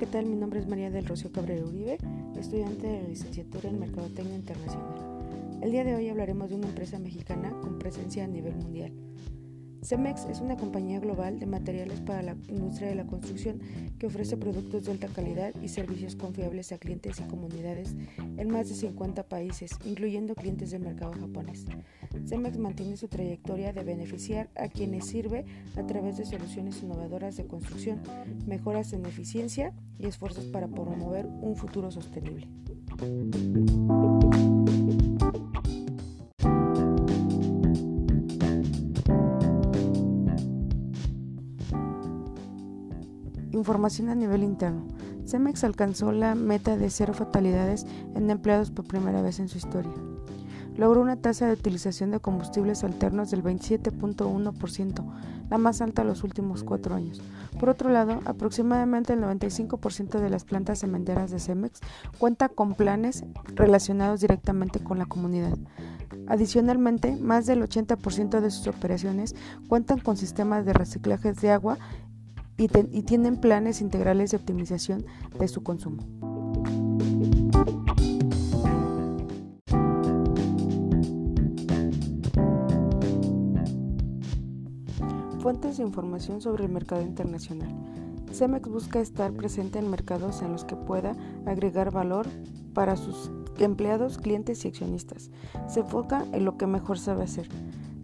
tal? Mi nombre es María del Rocío Cabrera Uribe, estudiante de la licenciatura en Mercadotecnia Internacional. El día de hoy hablaremos de una empresa mexicana con presencia a nivel mundial. Cemex es una compañía global de materiales para la industria de la construcción que ofrece productos de alta calidad y servicios confiables a clientes y comunidades en más de 50 países, incluyendo clientes del mercado japonés. Cemex mantiene su trayectoria de beneficiar a quienes sirve a través de soluciones innovadoras de construcción, mejoras en eficiencia y esfuerzos para promover un futuro sostenible. Información a nivel interno. Cemex alcanzó la meta de cero fatalidades en empleados por primera vez en su historia. Logró una tasa de utilización de combustibles alternos del 27.1%, la más alta en los últimos cuatro años. Por otro lado, aproximadamente el 95% de las plantas cementeras de Cemex cuenta con planes relacionados directamente con la comunidad. Adicionalmente, más del 80% de sus operaciones cuentan con sistemas de reciclaje de agua y, tienen planes integrales de optimización de su consumo. Fuentes de información sobre el mercado internacional. Cemex busca estar presente en mercados en los que pueda agregar valor para sus empleados, clientes y accionistas. Se enfoca en lo que mejor sabe hacer.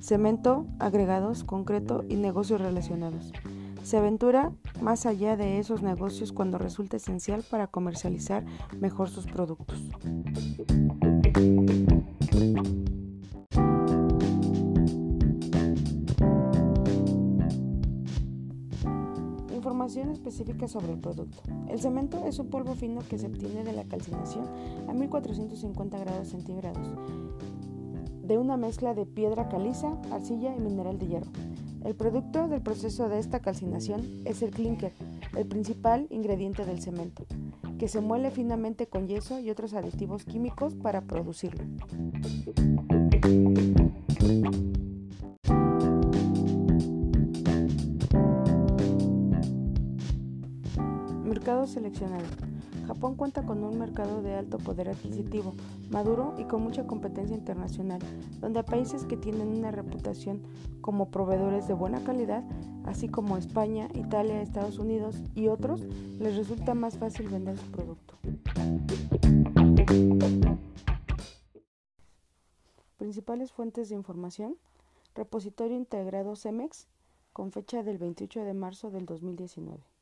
Cemento, agregados, concreto y negocios relacionados. Se aventura más allá de esos negocios cuando resulta esencial para comercializar mejor sus productos. Información específica sobre el producto. El cemento es un polvo fino que se obtiene de la calcinación a 1450 grados centígrados de una mezcla de piedra caliza, arcilla y mineral de hierro. El producto del proceso de esta calcinación es el clinker, el principal ingrediente del cemento, que se muele finamente con yeso y otros aditivos químicos para producirlo. Mercado seleccionado. Japón cuenta con un mercado de alto poder adquisitivo, maduro y con mucha competencia internacional, donde a países que tienen una reputación como proveedores de buena calidad, así como España, Italia, Estados Unidos y otros, les resulta más fácil vender su producto. Principales fuentes de información. Repositorio integrado CEMEX con fecha del 28 de marzo del 2019.